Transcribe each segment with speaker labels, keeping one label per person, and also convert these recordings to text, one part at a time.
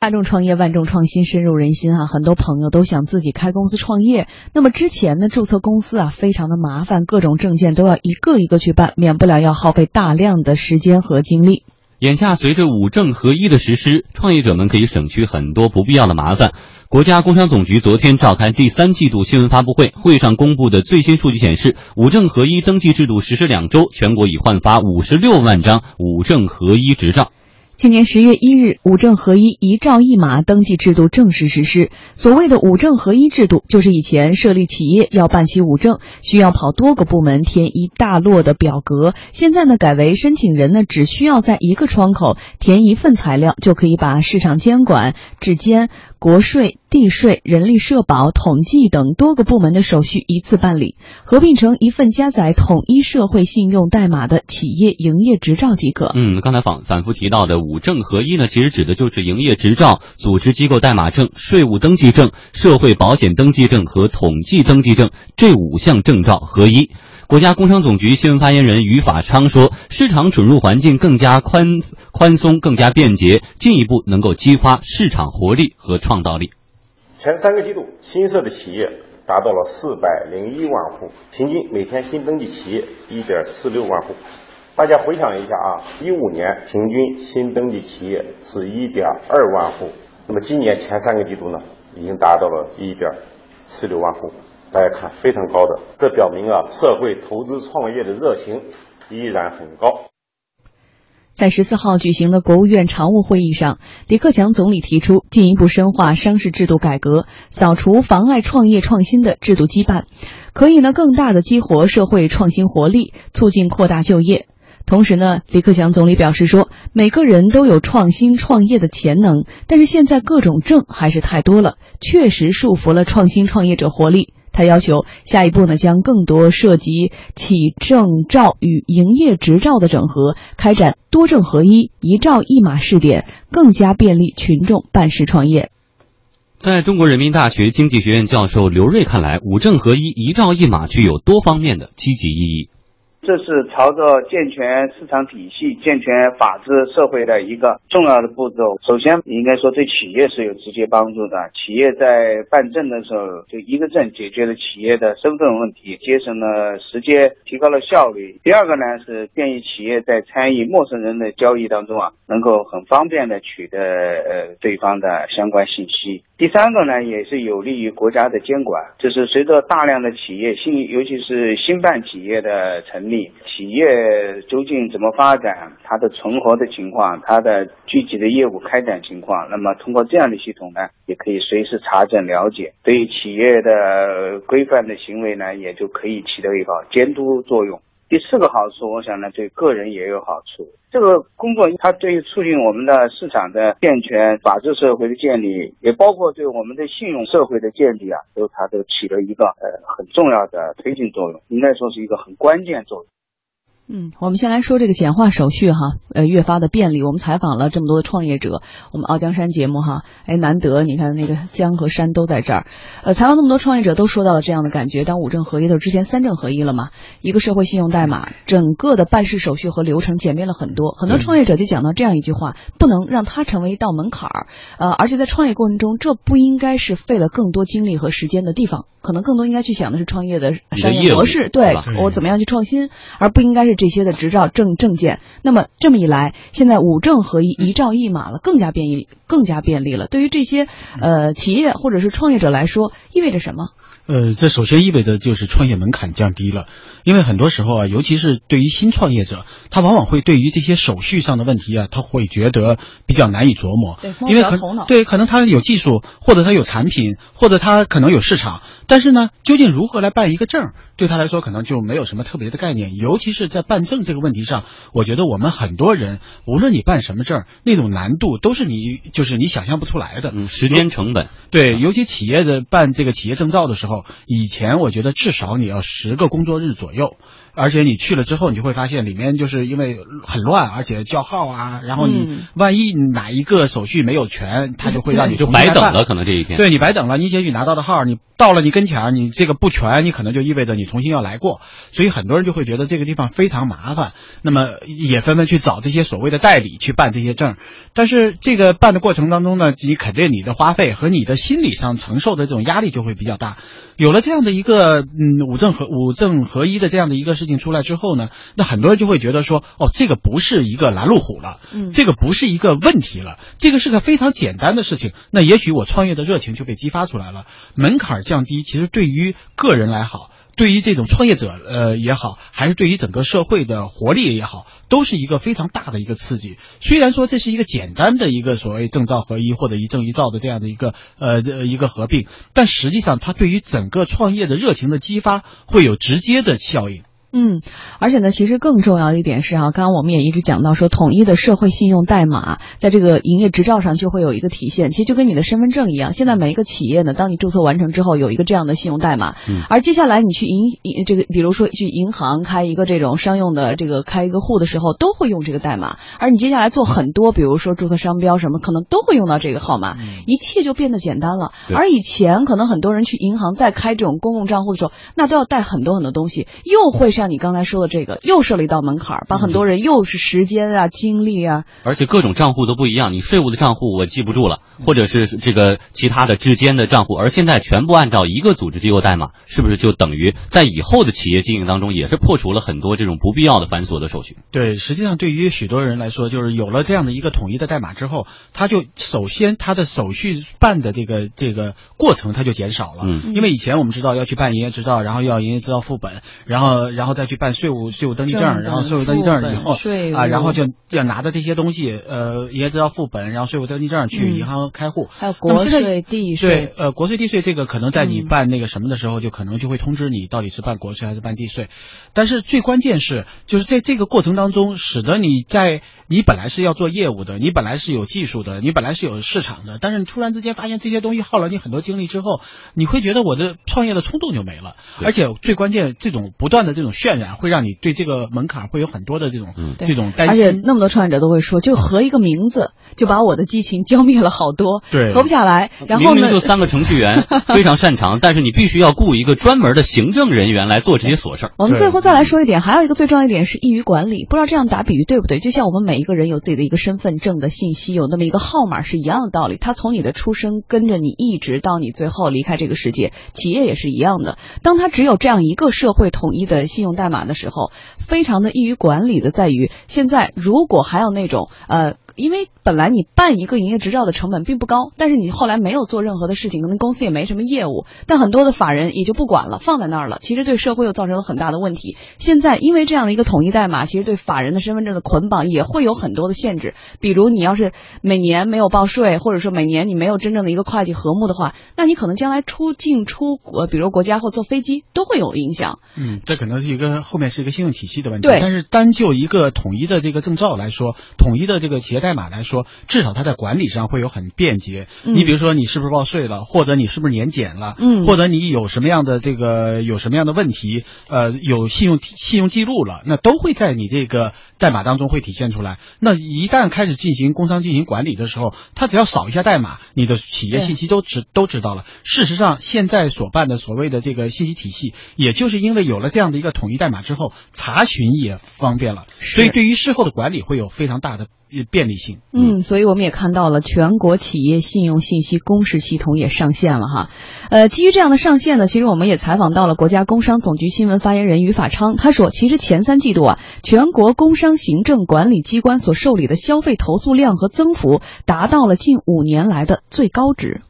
Speaker 1: 大众创业万众创新深入人心啊，很多朋友都想自己开公司创业。那么之前呢，注册公司啊非常的麻烦，各种证件都要一个一个去办，免不了要耗费大量的时间和精力。
Speaker 2: 眼下随着五证合一的实施，创业者们可以省去很多不必要的麻烦。国家工商总局昨天召开第三季度新闻发布会，会上公布的最新数据显示，五证合一登记制度实施两周，全国已换发五十六万张五证合一执照。
Speaker 1: 去年十月一日，五证合一一照一码登记制度正式实施。所谓的五证合一制度，就是以前设立企业要办起五证，需要跑多个部门填一大摞的表格。现在呢，改为申请人呢只需要在一个窗口填一份材料，就可以把市场监管、质监、国税。地税、人力社保、统计等多个部门的手续一次办理，合并成一份加载统一社会信用代码的企业营业执照即可。
Speaker 2: 嗯，刚才反反复提到的五证合一呢，其实指的就是营业执照、组织机构代码证、税务登记证、社会保险登记证和统计登记证这五项证照合一。国家工商总局新闻发言人于法昌说：“市场准入环境更加宽宽松、更加便捷，进一步能够激发市场活力和创造力。”
Speaker 3: 前三个季度新设的企业达到了四百零一万户，平均每天新登记企业一点四六万户。大家回想一下啊，一五年平均新登记企业是一点二万户，那么今年前三个季度呢，已经达到了一点四六万户。大家看，非常高的，这表明啊，社会投资创业的热情依然很高。
Speaker 1: 在十四号举行的国务院常务会议上，李克强总理提出进一步深化商事制度改革，扫除妨碍创业创新的制度羁绊，可以呢更大的激活社会创新活力，促进扩大就业。同时呢，李克强总理表示说，每个人都有创新创业的潜能，但是现在各种证还是太多了，确实束缚了创新创业者活力。他要求下一步呢，将更多涉及企证照与营业执照的整合，开展多证合一、一照一码试点，更加便利群众办事创业。
Speaker 2: 在中国人民大学经济学院教授刘锐看来，五证合一、一照一码具有多方面的积极意义。
Speaker 4: 这是朝着健全市场体系、健全法治社会的一个重要的步骤。首先，应该说对企业是有直接帮助的。企业在办证的时候，就一个证解决了企业的身份问题，节省了时间，提高了效率。第二个呢，是便于企业在参与陌生人的交易当中啊，能够很方便的取得呃对方的相关信息。第三个呢，也是有利于国家的监管。就是随着大量的企业新，尤其是新办企业的成立，企业究竟怎么发展，它的存活的情况，它的具体的业务开展情况，那么通过这样的系统呢，也可以随时查证了解，对于企业的规范的行为呢，也就可以起到一个监督作用。第四个好处，我想呢，对个人也有好处。这个工作它对于促进我们的市场的健全、法治社会的建立，也包括对我们的信用社会的建立啊，都它都起了一个呃很重要的推进作用，应该说是一个很关键作用。
Speaker 1: 嗯，我们先来说这个简化手续哈，呃，越发的便利。我们采访了这么多的创业者，我们傲江山节目哈，哎，难得你看那个江和山都在这儿，呃，采访那么多创业者都说到了这样的感觉。当五证合一的之前三证合一了嘛，一个社会信用代码，整个的办事手续和流程简便了很多。很多创业者就讲到这样一句话：不能让它成为一道门槛儿，呃，而且在创业过程中，这不应该是费了更多精力和时间的地方，可能更多应该去想的是创业的商业模式，对我怎么样去创新，而不应该是。这些的执照证证件，那么这么一来，现在五证合一、一照一码了，更加便利，更加便利了。对于这些呃企业或者是创业者来说，意味着什么？
Speaker 5: 呃，这首先意味着就是创业门槛降低了，因为很多时候啊，尤其是对于新创业者，他往往会对于这些手续上的问题啊，他会觉得比较难以琢磨。
Speaker 1: 对，
Speaker 5: 因为可对，可能他有技术，或者他有产品，或者他可能有市场，但是呢，究竟如何来办一个证，对他来说可能就没有什么特别的概念。尤其是在办证这个问题上，我觉得我们很多人，无论你办什么证，那种难度都是你就是你想象不出来的。
Speaker 2: 嗯，时间成本。
Speaker 5: 对，尤其企业的办这个企业证照的时候。以前我觉得至少你要十个工作日左右。而且你去了之后，你就会发现里面就是因为很乱，而且叫号啊，然后你
Speaker 1: 嗯
Speaker 5: 万一哪一个手续没有全，他就会让你
Speaker 2: 就白等了，可能这一天。
Speaker 5: 对你白等了，你也许拿到的号，你到了你跟前儿，你这个不全，你可能就意味着你重新要来过，所以很多人就会觉得这个地方非常麻烦，那么也纷纷去找这些所谓的代理去办这些证，但是这个办的过程当中呢，你肯定你的花费和你的心理上承受的这种压力就会比较大。有了这样的一个嗯五证合五证合一的这样的一个事情出来之后呢，那很多人就会觉得说，哦，这个不是一个拦路虎了，
Speaker 1: 嗯
Speaker 5: 这个不是一个问题了，这个是个非常简单的事情。那也许我创业的热情就被激发出来了，门槛降低，其实对于个人来好。对于这种创业者，呃也好，还是对于整个社会的活力也好，都是一个非常大的一个刺激。虽然说这是一个简单的一个所谓证照合一或者一证一照的这样的一个呃一个合并，但实际上它对于整个创业的热情的激发会有直接的效应。
Speaker 1: 嗯，而且呢，其实更重要的一点是啊，刚刚我们也一直讲到说，统一的社会信用代码在这个营业执照上就会有一个体现，其实就跟你的身份证一样。现在每一个企业呢，当你注册完成之后，有一个这样的信用代码，
Speaker 2: 嗯
Speaker 1: 而接下来你去银银这个，比如说去银行开一个这种商用的这个开一个户的时候，都会用这个代码。而你接下来做很多，比如说注册商标什么，可能都会用到这个号码，一切就变得简单了。而以前可能很多人去银行再开这种公共账户的时候，那都要带很多很多东西，又会像你刚才说的这个，又设了一道门槛儿，把很多人又是时间啊、精力啊，
Speaker 2: 而且各种账户都不一样，你税务的账户我记不住了，或者是这个其他的之间的账户，而现在全部按照一个组织机构代码，是不是就等于在以后的企业经营当中，也是破除了很多这种不必要的繁琐的手续？
Speaker 5: 对，实际上对于许多人来说，就是有了这样的一个统一的代码之后，他就首先他的手续办的这个这个过程他就减少了。
Speaker 2: 嗯
Speaker 5: 因为以前我们知道要去办营业执照，然后要营业执照副本，然后然后再去办税务税务登记证，然后税务登记证以后
Speaker 1: 税
Speaker 5: 啊，然后
Speaker 1: 务
Speaker 5: 就要拿着这些东西，呃，营业执照副本，然后税务登记证去
Speaker 1: 嗯
Speaker 5: 银行开户。
Speaker 1: 还有国
Speaker 5: 税地
Speaker 1: 税、地
Speaker 5: 对
Speaker 1: 税，，
Speaker 5: 呃，国税地税这个可能在你
Speaker 1: 嗯
Speaker 5: 办那个什么的时候，就可能就会通知你到底是办国税还是办地税。但是最关键是，就是在这个过程当中，使得你在你本来是要做业务的，你本来是有技术的，你本来是有市场的，但是你突然之间发现这些东西耗了你很多精力之后，你会觉得我的创业的冲动就没了。而且最关键，这种不断的这种渲染，会让你对这个门槛会有很多的这种、
Speaker 2: 嗯
Speaker 5: 这种担心
Speaker 1: 而且。那么多创业者都会说，就合一个名字，就把我的激情浇灭了好多，
Speaker 5: 对
Speaker 1: 合不下来。然后呢
Speaker 2: 明明就，三个程序员非常擅长，但是你必须要雇一个专门的行政人员来做这些琐事儿。
Speaker 1: 我们最后再来说一点，还有一个最重要一点是易于管理。不知道这样打比喻对不对？就像我们每一个人有自己的一个身份证的信息，有那么一个号码是一样的道理。他从你的出生跟着你一直到你最后离开这个世界，企业也是一样的。当他只有这样一个社会统一的信用代码的时候，非常的易于管理的在于，现在如果还有那种呃。因为本来你办一个营业执照的成本并不高，但是你后来没有做任何的事情，可能公司也没什么业务，但很多的法人也就不管了，放在那儿了。其实对社会又造成了很大的问题。现在因为这样的一个统一代码，其实对法人的身份证的捆绑也会有很多的限制。比如你要是每年没有报税，或者说每年你没有真正的一个会计和睦的话，那你可能将来出境出国，比如国家或坐飞机都会有影响。
Speaker 5: 嗯，这可能是一个后面是一个信用体系的问题。
Speaker 1: 对
Speaker 5: 但是单就一个统一的这个证照来说，统一的这个企业代码来说，至少它在管理上会有很便捷。
Speaker 1: 嗯
Speaker 5: 你比如说你是不是报税了，或者你是不是年检了，
Speaker 1: 嗯
Speaker 5: 或者你有什么样的这个有什么样的问题，呃，有信用信用记录了，那都会在你这个代码当中会体现出来。那一旦开始进行工商进行管理的时候，他只要扫一下代码，你的企业信息都知都知道了。事实上，现在所办的所谓的这个信息体系，也就是因为有了这样的一个统一代码之后，查询也方便了，所以对于事后的管理会有非常大的呃便利性。
Speaker 1: 嗯，所以我们也看到了全国企业信用信息公示系统也上线了哈。呃，基于这样的上线呢，其实我们也采访到了国家工商总局新闻发言人于法昌，他说，其实前三季度啊，全国工商行政管理机关所受理的消费投诉量和增幅达到了近五年来的最高值。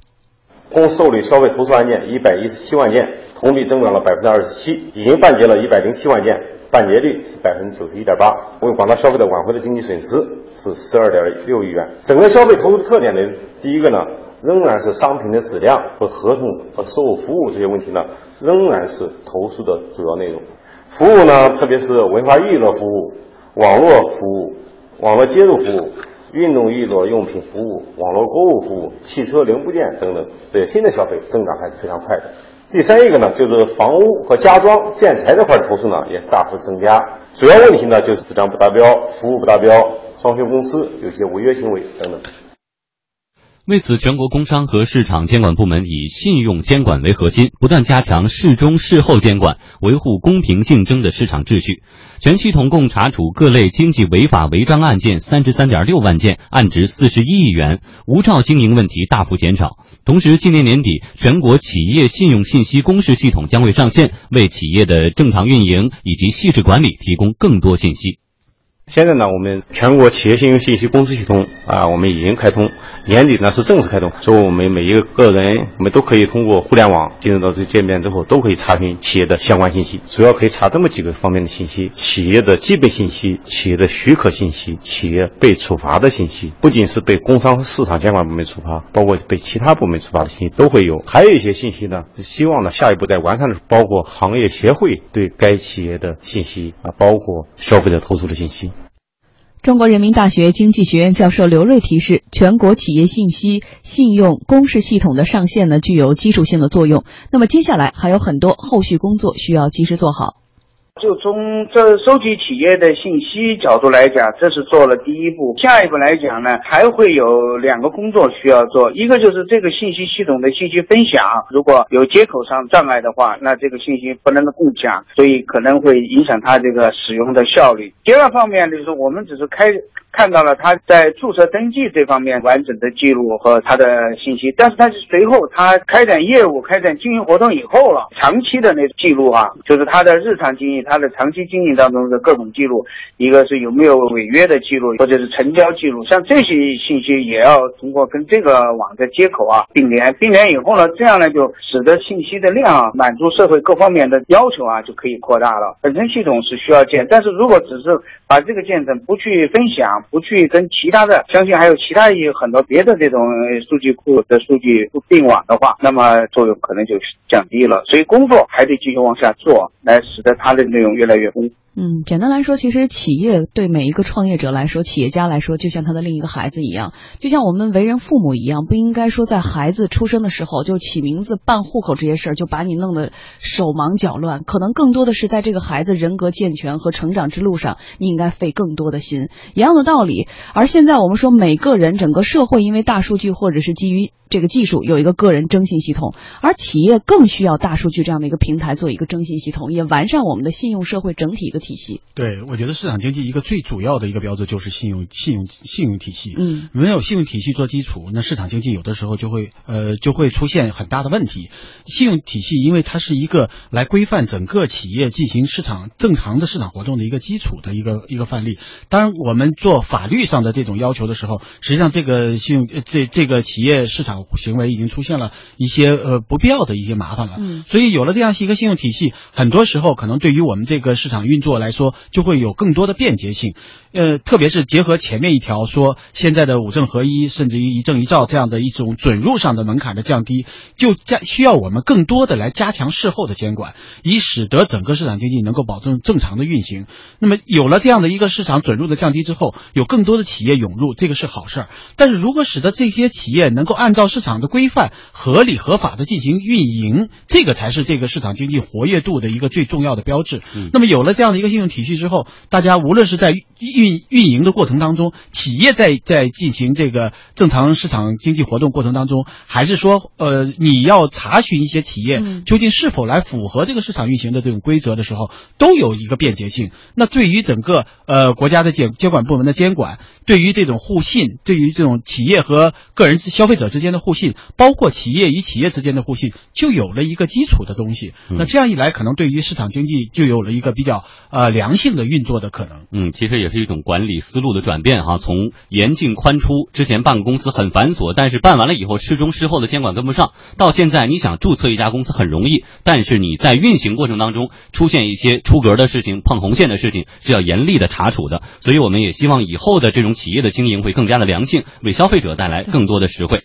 Speaker 3: 共受理消费投诉案件一百一十七万件，同比增长了百分之二十七，已经办结了一百零七万件，办结率是百分之九十一点八，为广大消费者挽回的经济损失是十二点六亿元。整个消费投诉的特点呢，第一个呢，仍然是商品的质量和合同和售后服务这些问题呢，仍然是投诉的主要内容。服务呢，特别是文化娱乐服务、网络服务、网络接入服务。运动娱乐用品服务、网络购物服务、汽车零部件等等这些新的消费增长还是非常快的。第三一个呢，就是房屋和家装建材这块投诉呢也是大幅增加，主要问题呢就是质量不达标、服务不达标、装修公司有些违约行为等等。
Speaker 2: 为此，全国工商和市场监管部门以信用监管为核心，不断加强事中事后监管，维护公平竞争的市场秩序。全系统共查处各类经济违法违章案件三十三点六万件，案值四十一亿元，无照经营问题大幅减少。同时，今年年底，全国企业信用信息公示系统将会上线，为企业的正常运营以及细致管理提供更多信息。
Speaker 3: 现在呢，我们全国企业信用信息公示系统啊，我们已经开通，年底呢是正式开通，所以我们每一个个人，我们都可以通过互联网进入到这界面之后，都可以查询企业的相关信息。主要可以查这么几个方面的信息：企业的基本信息、企业的许可信息、企业被处罚的信息，不仅是被工商市场监管部门处罚，包括被其他部门处罚的信息都会有。还有一些信息呢，是希望呢下一步在完善的时候，包括行业协会对该企业的信息啊，包括消费者投诉的信息。
Speaker 1: 中国人民大学经济学院教授刘锐提示，全国企业信息信用公示系统的上线呢，具有基础性的作用。那么接下来还有很多后续工作需要及时做好。
Speaker 4: 就从这收集企业的信息角度来讲，这是做了第一步。下一步来讲呢，还会有两个工作需要做，一个就是这个信息系统的信息分享，如果有接口上障碍的话，那这个信息不能共享，所以可能会影响它这个使用的效率。第二方面就是我们只是开。看到了他在注册登记这方面完整的记录和他的信息，但是他是随后他开展业务、开展经营活动以后了，长期的那记录啊，就是他的日常经营、他的长期经营当中的各种记录，一个是有没有违约的记录，或者是成交记录，像这些信息也要通过跟这个网的接口啊并联，并联以后呢，这样呢就使得信息的量啊满足社会各方面的要求啊就可以扩大了。本身系统是需要建，但是如果只是把这个建成不去分享。不去跟其他的，相信还有其他有很多别的这种数据库的数据并网的话，那么作用可能就降低了。所以工作还得继续往下做，来使得它的内容越来越丰富。
Speaker 1: 嗯，简单来说，其实企业对每一个创业者来说，企业家来说，就像他的另一个孩子一样，就像我们为人父母一样，不应该说在孩子出生的时候就起名字、办户口这些事儿就把你弄得手忙脚乱。可能更多的是在这个孩子人格健全和成长之路上，你应该费更多的心。一样的道理。而现在我们说，每个人、整个社会因为大数据或者是基于。这个技术有一个个人征信系统，而企业更需要大数据这样的一个平台做一个征信系统，也完善我们的信用社会整体的体系。
Speaker 5: 对，我觉得市场经济一个最主要的一个标志就是信用、信用、信用体系。
Speaker 1: 嗯，
Speaker 5: 没有信用体系做基础，那市场经济有的时候就会呃就会出现很大的问题。信用体系因为它是一个来规范整个企业进行市场正常的市场活动的一个基础的一个一个范例。当然，我们做法律上的这种要求的时候，实际上这个信用这这个企业市场。行为已经出现了一些呃不必要的一些麻烦了，
Speaker 1: 嗯，
Speaker 5: 所以有了这样一个信用体系，很多时候可能对于我们这个市场运作来说，就会有更多的便捷性，呃，特别是结合前面一条说现在的五证合一，甚至于一证一照这样的一种准入上的门槛的降低，就加需要我们更多的来加强事后的监管，以使得整个市场经济能够保证正常的运行。那么有了这样的一个市场准入的降低之后，有更多的企业涌入，这个是好事儿。但是如果使得这些企业能够按照市场的规范合理合法的进行运营，这个才是这个市场经济活跃度的一个最重要的标志。那么有了这样的一个信用体系之后，大家无论是在运运营的过程当中，企业在在进行这个正常市场经济活动过程当中，还是说呃你要查询一些企业究竟是否来符合这个市场运行的这种规则的时候，都有一个便捷性。那对于整个呃国家的监监管部门的监管，对于这种互信，对于这种企业和个人消费者之间的互信。包括企业与企业之间的互信，就有了一个基础的东西。那这样一来，可能对于市场经济就有了一个比较呃良性的运作的可能。
Speaker 2: 嗯，其实也是一种管理思路的转变哈，从严进宽出，之前办公司很繁琐，但是办完了以后，事中事后的监管跟不上，到现在你想注册一家公司很容易，但是你在运行过程当中出现一些出格的事情、碰红线的事情，是要严厉的查处的。所以我们也希望以后的这种企业的经营会更加的良性，为消费者带来更多的实惠。